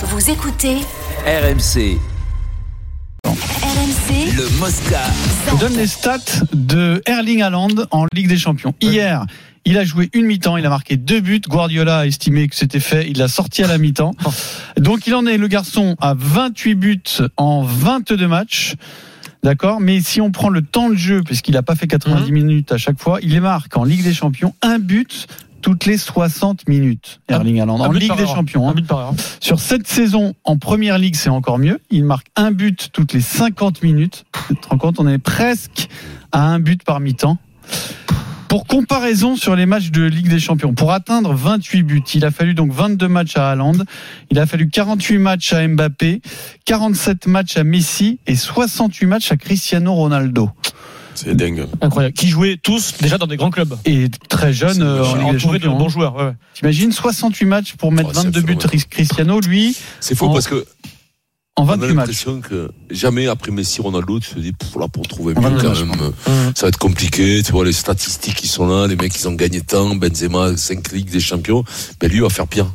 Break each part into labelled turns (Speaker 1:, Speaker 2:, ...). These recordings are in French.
Speaker 1: Vous écoutez
Speaker 2: RMC,
Speaker 1: RMC
Speaker 2: le Mosca.
Speaker 3: Je vous donne les stats de Erling Haaland en Ligue des Champions. Hier, il a joué une mi-temps, il a marqué deux buts. Guardiola a estimé que c'était fait, il l'a sorti à la mi-temps. Donc il en est le garçon à 28 buts en 22 matchs. D'accord? Mais si on prend le temps de jeu, puisqu'il n'a pas fait 90 minutes à chaque fois, il les marque en Ligue des Champions un but toutes les 60 minutes. Erling Haaland en Ligue des
Speaker 4: heure.
Speaker 3: Champions. hein.
Speaker 4: Un but par heure.
Speaker 3: Sur cette saison, en première ligue, c'est encore mieux. Il marque un but toutes les 50 minutes. Tu te rends compte, on est presque à un but par mi-temps. Pour comparaison sur les matchs de Ligue des Champions, pour atteindre 28 buts, il a fallu donc 22 matchs à Haaland, il a fallu 48 matchs à Mbappé, 47 matchs à Messi et 68 matchs à Cristiano Ronaldo.
Speaker 5: C'est dingue.
Speaker 4: Incroyable. Qui jouaient tous déjà dans des grands clubs.
Speaker 3: Et très jeune euh, en Ligue des
Speaker 4: Entouré de bons joueurs. ouais.
Speaker 3: T'imagines 68 matchs pour mettre
Speaker 5: Oh, c'est
Speaker 3: 22 buts. Cristiano, lui,
Speaker 5: C'est faux
Speaker 3: En-
Speaker 5: parce que
Speaker 3: en
Speaker 5: on a
Speaker 3: 28 matchs.
Speaker 5: l'impression que jamais après Messi, Ronaldo, tu te dis, pour là, pour trouver mieux
Speaker 3: 22
Speaker 5: quand
Speaker 3: matchs,
Speaker 5: même,
Speaker 4: Mmh.
Speaker 5: ça va être compliqué. Tu vois, les statistiques qui sont là, les mecs, ils ont gagné tant, Benzema, 5 ligues des champions. Ben, lui, il va faire pire.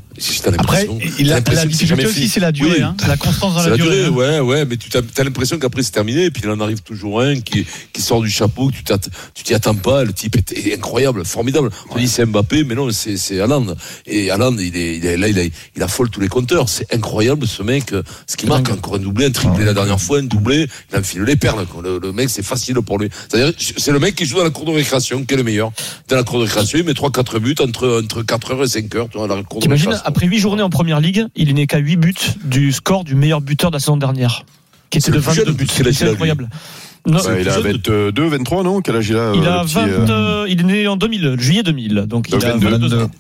Speaker 5: T'as
Speaker 3: Après, la difficulté aussi, c'est la durée,
Speaker 5: Oui.
Speaker 3: hein, la constance dans la,
Speaker 5: la durée,
Speaker 3: hein.
Speaker 5: ouais, ouais, mais tu as, as l'impression qu'après c'est terminé, et puis il en arrive toujours un qui, qui sort du chapeau, que tu t'y attends pas, le type est, est incroyable, formidable. On dit c'est Mbappé, mais non, c'est Haaland. Et Haaland, il est, il est là, il, a, il affole tous les compteurs. C'est incroyable ce mec, euh, ce qui marque encore un doublé, un triplé la dernière fois, un doublé, il enfile les perles. Le, le mec, c'est facile pour lui. C'est-à-dire, c'est le mec qui joue dans la cour de récréation, qui est le meilleur. Dans la cour de récréation, il met 3-4 buts entre, entre 4h et 5h, tu vois, dans la cour de récréation.
Speaker 4: Après 8 journées en première ligue, il n'est qu'à 8 buts du score du meilleur buteur de la saison dernière. Qui était
Speaker 5: C'est
Speaker 4: de
Speaker 5: le plus
Speaker 4: 22
Speaker 5: jeune,
Speaker 4: buts.
Speaker 5: il
Speaker 4: C'est
Speaker 5: a,
Speaker 4: incroyable. Non,
Speaker 6: Ouais, il a
Speaker 5: plus jeune.
Speaker 6: 22, 23, non Quel âge il a
Speaker 4: il a
Speaker 6: le petit,
Speaker 4: 20,
Speaker 6: euh,
Speaker 4: euh, il est né en 2000, juillet 2000. Donc il
Speaker 6: Donc
Speaker 4: a
Speaker 6: 22.
Speaker 4: 22 ans.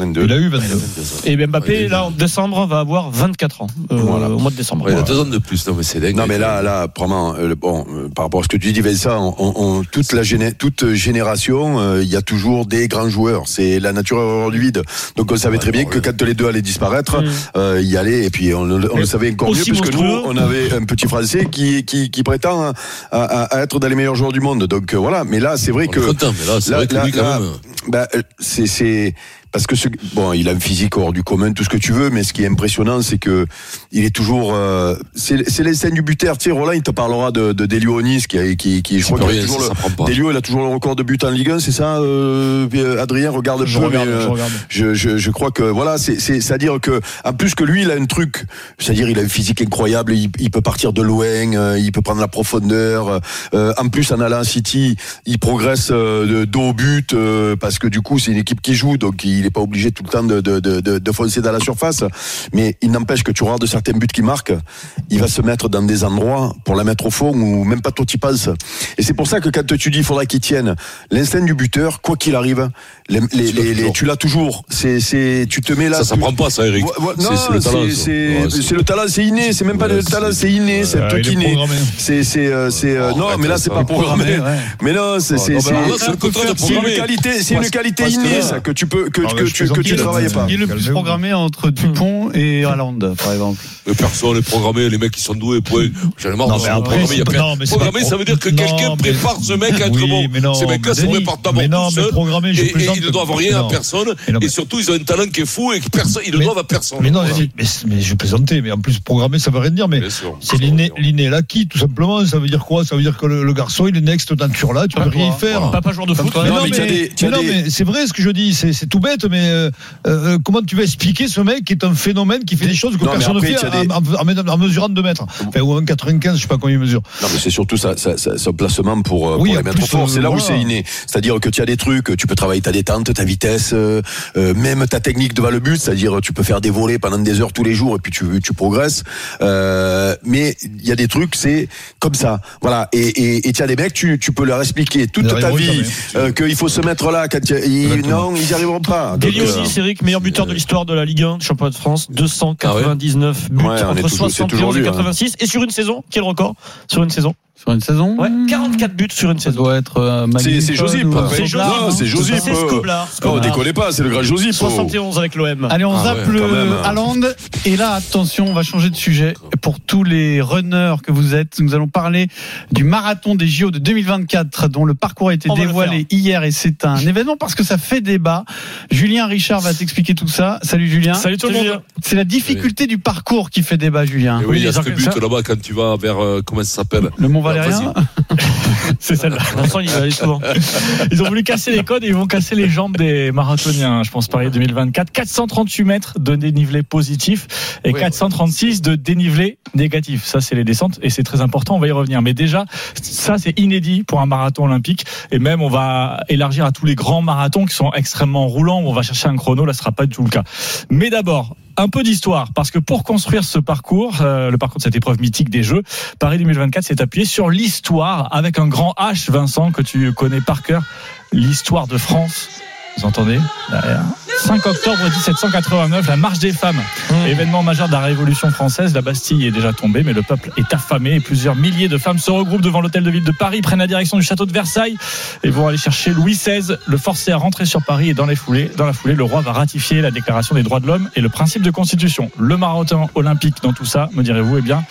Speaker 6: 22.
Speaker 3: Il a eu 22.
Speaker 4: Et Mbappé,
Speaker 5: Ouais,
Speaker 4: là, en décembre, va avoir 24 ans. euh,
Speaker 6: Voilà.
Speaker 4: Au mois de décembre.
Speaker 5: Ouais, il a deux ans de plus, non mais c'est dingue.
Speaker 6: Non mais là, là, vraiment, euh, bon, euh, par rapport à ce que tu dis, Vincent, on, on- toute la géné- toute génération, euh, il y a toujours des grands joueurs. C'est la nature horreur du vide. Donc on savait très bien que quand les deux allaient disparaître,
Speaker 4: Mm.
Speaker 6: euh, il y allait et puis on, le- on le savait encore mieux
Speaker 4: aussi
Speaker 6: parce que nous, on avait un petit Français qui qui, qui prétend à, à- à être dans les meilleurs joueurs du monde. Donc euh, voilà. Mais là, c'est vrai que
Speaker 5: content, mais là, c'est
Speaker 6: là-
Speaker 5: vrai que
Speaker 6: là-
Speaker 5: lui, quand
Speaker 6: là,
Speaker 5: même.
Speaker 6: Bah, euh, c'est c'est parce que ce, bon, il a un physique hors du commun, tout ce que tu veux, mais ce qui est impressionnant, c'est que il est toujours. euh, c'est c'est les scènes du buteur. Tu sais, Roland, il te parlera de, de Delio Onis, qui, a- qui, qui je crois qu'il a toujours
Speaker 5: ça,
Speaker 6: le.
Speaker 5: ça.
Speaker 6: Delio, il a toujours le record de buts en Ligue 1, c'est ça, euh, Adrien? Regarde
Speaker 4: Je
Speaker 6: peu,
Speaker 4: regarde,
Speaker 6: mais, euh,
Speaker 4: je regarde.
Speaker 6: je, je, je crois que voilà, c'est c'est c'est à dire que en plus que lui, il a un truc, c'est-à-dire il a une physique incroyable, il, il peut partir de loin, euh, il peut prendre la profondeur. euh, en plus, en allant à City, il progresse euh, de dos au but euh, parce que du coup, c'est une équipe qui joue, donc il n'est pas obligé tout le temps de, de, de, de, de foncer dans la surface. Mais il n'empêche que tu regardes certains buts qu'il marque, il va se mettre dans des endroits pour la mettre au fond où même pas toi t'y penses. Et c'est pour ça que quand tu dis il faudra qu'il tienne, l'instinct du buteur, quoi qu'il arrive, les, les,
Speaker 5: Tu l'as
Speaker 6: les- tu l'as toujours. C'est, c'est, tu te mets là.
Speaker 5: Ça, ça
Speaker 6: tu-
Speaker 5: prend pas, ça, Eric.
Speaker 6: Ouais, ouais,
Speaker 5: C'est-
Speaker 6: non,
Speaker 5: c'est le talent.
Speaker 6: c'est,
Speaker 5: ça.
Speaker 6: c'est,
Speaker 5: Ouais,
Speaker 6: c'est le talent, c'est inné. C'est même pas
Speaker 5: Ouais,
Speaker 6: le talent, c'est inné. C'est un truc inné. C'est, c'est, euh, c'est, euh,
Speaker 5: Oh,
Speaker 6: non, mais là, c'est pas programmé. Mais non, c'est, c'est, c'est, une
Speaker 5: programmé.
Speaker 6: qualité, c'est une qualité innée, ça, que tu peux, que, tu, que tu travailles pas.
Speaker 3: Qui est le plus programmé entre Dupont et Haaland, par exemple
Speaker 5: Mais personne n'est programmé, les mecs qui sont doués, point. J'en ai marre
Speaker 7: Non,
Speaker 5: de
Speaker 7: après,
Speaker 5: Programmé, ça veut dire que quelqu'un prépare ce mec à être bon. Ces mecs-là se préparent d'abord
Speaker 7: mais non,
Speaker 5: tout
Speaker 7: mais
Speaker 5: seuls. et, ils ne doivent rien à personne. Et surtout, ils ont un talent qui est fou et que personne, ils ne doivent à personne.
Speaker 7: Mais non, mais, je plaisantais, mais en plus programmé, ça veut rien dire. Mais c'est l'inné, l'acquis, tout simplement. Ça veut dire quoi? Ça veut dire que le, garçon, il est next nature là, tu peux rien y faire.
Speaker 4: Papa joueur de foot.
Speaker 7: Mais
Speaker 6: non, mais
Speaker 7: mais, c'est vrai ce que je dis, c'est, tout bête, mais euh, euh, comment tu vas expliquer ce mec qui est un phénomène qui fait des choses que
Speaker 6: Non,
Speaker 7: personne ne fait
Speaker 6: des-
Speaker 7: en, en- en- mesurant 2 mètres Enfin, Ou un 95, je sais pas combien il mesure.
Speaker 6: Non, mais c'est surtout ça, ça, ça- son placement pour, euh,
Speaker 7: Oui,
Speaker 6: pour
Speaker 7: en
Speaker 6: les mettre fort. C'est là où c'est inné. C'est-à-dire que tu as des trucs, tu peux travailler ta détente, ta vitesse, euh, même ta technique devant le but. C'est-à-dire tu peux faire des volets pendant des heures tous les jours et puis tu, tu progresses. Mais il y a des trucs, c'est comme ça. Voilà. Et et- et tu as des mecs, tu, tu peux leur expliquer toute ta vie euh, qu'il faut se mettre là. Ils- non, ils n'y arriveront pas.
Speaker 4: Delio
Speaker 6: euh,
Speaker 4: Onis, Eric, meilleur buteur de l'histoire de la Ligue 1, championnat de France, 299 buts
Speaker 6: Ouais,
Speaker 4: entre
Speaker 6: toujours- c'est
Speaker 4: 71
Speaker 6: toujours
Speaker 4: et
Speaker 6: lui, hein.
Speaker 4: 86. Et sur une saison, quel record? Sur une saison
Speaker 3: Sur une saison
Speaker 4: Ouais, 44 buts sur une
Speaker 3: Ça
Speaker 4: saison.
Speaker 3: doit être euh,
Speaker 6: C'est
Speaker 3: Magnifique
Speaker 6: c'est Josip.
Speaker 3: ou-
Speaker 4: C'est Josip.
Speaker 6: Non, c'est Josip.
Speaker 4: C'est Scoblar.
Speaker 6: Oh, pas, c'est le grand Josip. oh.
Speaker 4: 71 avec l'OM.
Speaker 3: Allez, on
Speaker 5: Ah
Speaker 3: zappe
Speaker 5: ouais,
Speaker 3: le
Speaker 6: quand même.
Speaker 3: Haaland. Et là, attention, on va changer de sujet. Pour tous les runners que vous êtes, nous allons parler du marathon des JO de 2024, dont le parcours a été
Speaker 4: On va le
Speaker 3: dévoilé hier. Et c'est un événement parce que ça fait débat. Julien Richard va t'expliquer tout ça. Salut Julien.
Speaker 4: Salut tout le monde.
Speaker 3: C'est la difficulté du parcours qui fait débat, Julien.
Speaker 5: Et oui, il y a ce but là-bas quand tu vas vers, euh, comment ça s'appelle?
Speaker 3: Le Mont Valérien.
Speaker 4: C'est celle-là. Vincent, il va aller souvent. Ils ont voulu casser les codes et ils vont casser les jambes des marathoniens. Je pense Paris 2024. 438 mètres de dénivelé positif et
Speaker 5: Ouais,
Speaker 4: 436 de dénivelé négatif. Ça, c'est les descentes et c'est très important. On va y revenir. Mais déjà, ça, c'est inédit pour un marathon olympique. Et même, on va élargir à tous les grands marathons qui sont extrêmement roulants où on va chercher un chrono. Là, ce sera pas du tout le cas. Mais d'abord, un peu d'histoire, parce que pour construire ce parcours, euh, le parcours de cette épreuve mythique des Jeux, Paris 2024 s'est appuyé sur l'histoire avec un grand H, Vincent, que tu connais par cœur, l'histoire de France. Vous entendez 5 octobre 1789, la marche des femmes, événement majeur de la Révolution française. La Bastille est déjà tombée, mais le peuple est affamé et plusieurs milliers de femmes se regroupent devant l'hôtel de ville de Paris, prennent la direction du château de Versailles et vont aller chercher Louis XVI, le forcer à rentrer sur Paris. Et dans, les foulées, dans la foulée, le roi va ratifier la Déclaration des droits de l'homme et le principe de constitution. Le marathon olympique dans tout ça, me direz-vous, eh bien,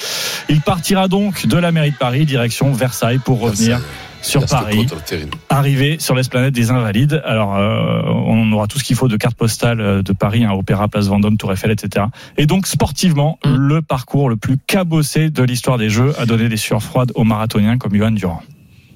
Speaker 4: il partira donc de la mairie de Paris, direction Versailles, pour revenir sur Paris arrivé sur l'esplanade des Invalides. Alors, euh, on aura tout ce qu'il faut de carte postale euh, de Paris, un Opéra, Place Vendôme, Tour Eiffel, etc. Et donc, sportivement,
Speaker 3: Mm.
Speaker 4: le parcours le plus cabossé de l'histoire des Jeux a donné des sueurs froides aux marathoniens comme Johan Durand.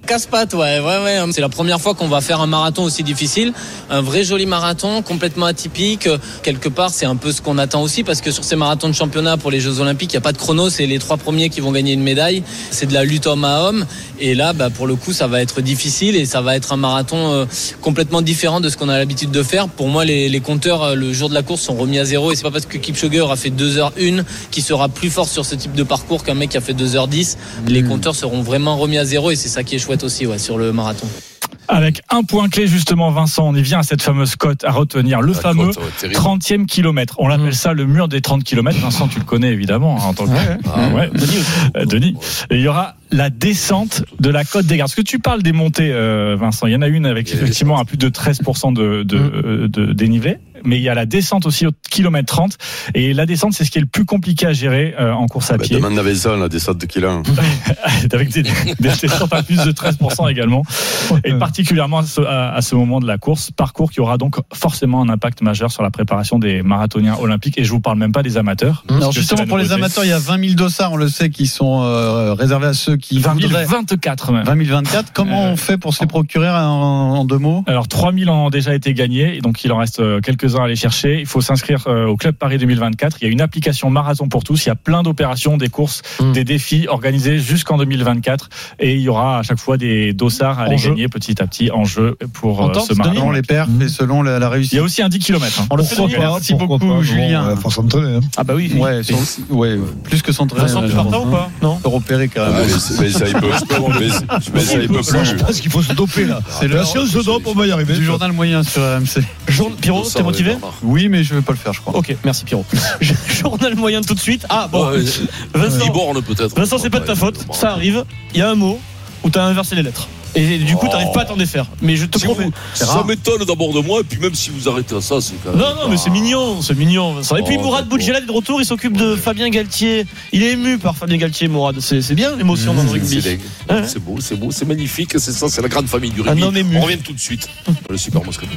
Speaker 1: Casse-pattes, ouais, ouais, ouais. C'est la première fois qu'on va faire un marathon aussi difficile. Un vrai joli marathon, complètement atypique. Quelque part, c'est un peu ce qu'on attend aussi parce que sur ces marathons de championnat pour les Jeux Olympiques, il n'y a pas de chrono. C'est les trois premiers qui vont gagner une médaille. C'est de la lutte homme à homme. Et là, bah, pour le coup, ça va être difficile et ça va être un marathon euh, complètement différent de ce qu'on a l'habitude de faire. Pour moi, les, les compteurs, euh, le jour de la course, sont remis à zéro. Et c'est pas parce que Kipchoge aura fait 2h01 qui sera plus fort sur ce type de parcours qu'un mec qui a fait 2h10. Les compteurs seront vraiment remis à zéro et c'est ça qui est chouette aussi, ouais, sur le marathon.
Speaker 4: Avec un point clé, justement, Vincent, on y vient à cette fameuse cote à retenir, le
Speaker 5: La
Speaker 4: fameux
Speaker 5: côte, ouais, terrible.
Speaker 4: 30e kilomètre. On l'appelle ça le mur des 30 kilomètres. Vincent, tu le connais évidemment hein, en tant que
Speaker 5: Ah,
Speaker 4: ouais. Euh, Denis. Et il y aura la descente de la côte des Gardes. Parce que tu parles des montées, euh, Vincent. Il y en a une avec effectivement à plus de 13% de, de, euh, de dénivelé. Mais il y a la descente aussi au kilomètre 30. Et la descente, c'est ce qui est le plus compliqué à gérer euh, en course à
Speaker 6: Bah,
Speaker 4: pied.
Speaker 6: demande à Vincent, la descente de Kélan.
Speaker 4: avec des, des descentes à plus de 13% également. Et particulièrement à ce, à- à ce moment de la course. Parcours qui aura donc forcément un impact majeur sur la préparation des marathoniens olympiques. Et je vous parle même pas des amateurs.
Speaker 3: Alors justement pour les amateurs, il y a 20 000 dossards, on le sait, qui sont euh, réservés à ceux qui
Speaker 4: 20
Speaker 3: voudraient
Speaker 4: 024 même.
Speaker 3: 20 024. Comment
Speaker 4: Euh,
Speaker 3: on fait pour se les procurer en, en deux mots?
Speaker 4: Alors 3000 ont déjà été gagnés, et donc il en reste euh, quelques-uns à aller chercher. Il faut s'inscrire euh, au Club Paris 2024. Il y a une application Marathon pour tous. Il y a plein d'opérations, des courses,
Speaker 3: Mm.
Speaker 4: des défis organisés jusqu'en 2024. Et il y aura à chaque fois des dossards à aller
Speaker 7: jeu.
Speaker 4: gagner petit à petit en jeu pour euh, ce
Speaker 3: Selon
Speaker 4: marathon.
Speaker 3: les perfs et selon la, la
Speaker 4: Il
Speaker 3: réussite.
Speaker 4: y a aussi un 10 km.
Speaker 3: On le fait,
Speaker 7: Pourquoi
Speaker 3: Denis.
Speaker 7: pas,
Speaker 3: Merci
Speaker 7: pourquoi
Speaker 3: beaucoup,
Speaker 7: pas,
Speaker 3: Julien.
Speaker 7: Bon, euh, faut s'entraîner. hein.
Speaker 4: Ah bah oui.
Speaker 3: Ouais, sur- ouais, plus que son
Speaker 4: Vincent, tu partant ou pas Non
Speaker 3: repérer quand même.
Speaker 6: Ah, mais, mais ça, il peut, mais, mais ça, il peut
Speaker 7: Là, je
Speaker 6: plus.
Speaker 7: pense qu'il faut se doper là.
Speaker 3: C'est
Speaker 7: si on se dope, on va y arriver.
Speaker 3: du journal moyen sur RMC.
Speaker 2: Jour- Pierrot, t'es
Speaker 5: est
Speaker 2: motivé.
Speaker 3: Oui, mais je vais pas le faire, je crois.
Speaker 2: Ok, merci Pierrot. Journal moyen tout de suite. Ah bon,
Speaker 5: Ouais,
Speaker 2: Vincent,
Speaker 5: Liborne peut-être.
Speaker 2: Vincent c'est pas de ta faute, ça arrive. Il y a un mot où t'as inversé les lettres. Et du coup,
Speaker 5: Oh.
Speaker 2: t'arrives pas à t'en défaire. Mais je te
Speaker 5: Si
Speaker 2: promets.
Speaker 5: vous- ça m'étonne d'abord de moi, et puis même si vous arrêtez à ça, c'est quand même.
Speaker 2: Non, non, mais c'est mignon, c'est mignon. Vincent. Et puis
Speaker 5: Oh,
Speaker 2: Mourad
Speaker 5: d'accord.
Speaker 2: Boudjelal est de retour, il s'occupe de Fabien Galtier. Il est ému par Fabien Galtier, Mourad. C'est c'est bien l'émotion dans le
Speaker 5: C'est
Speaker 2: rugby. Ouais.
Speaker 5: C'est beau, c'est beau, c'est magnifique, c'est ça, c'est la grande famille du
Speaker 2: Un
Speaker 5: rugby.
Speaker 2: homme ému.
Speaker 5: On revient tout de suite. Le super mosquito.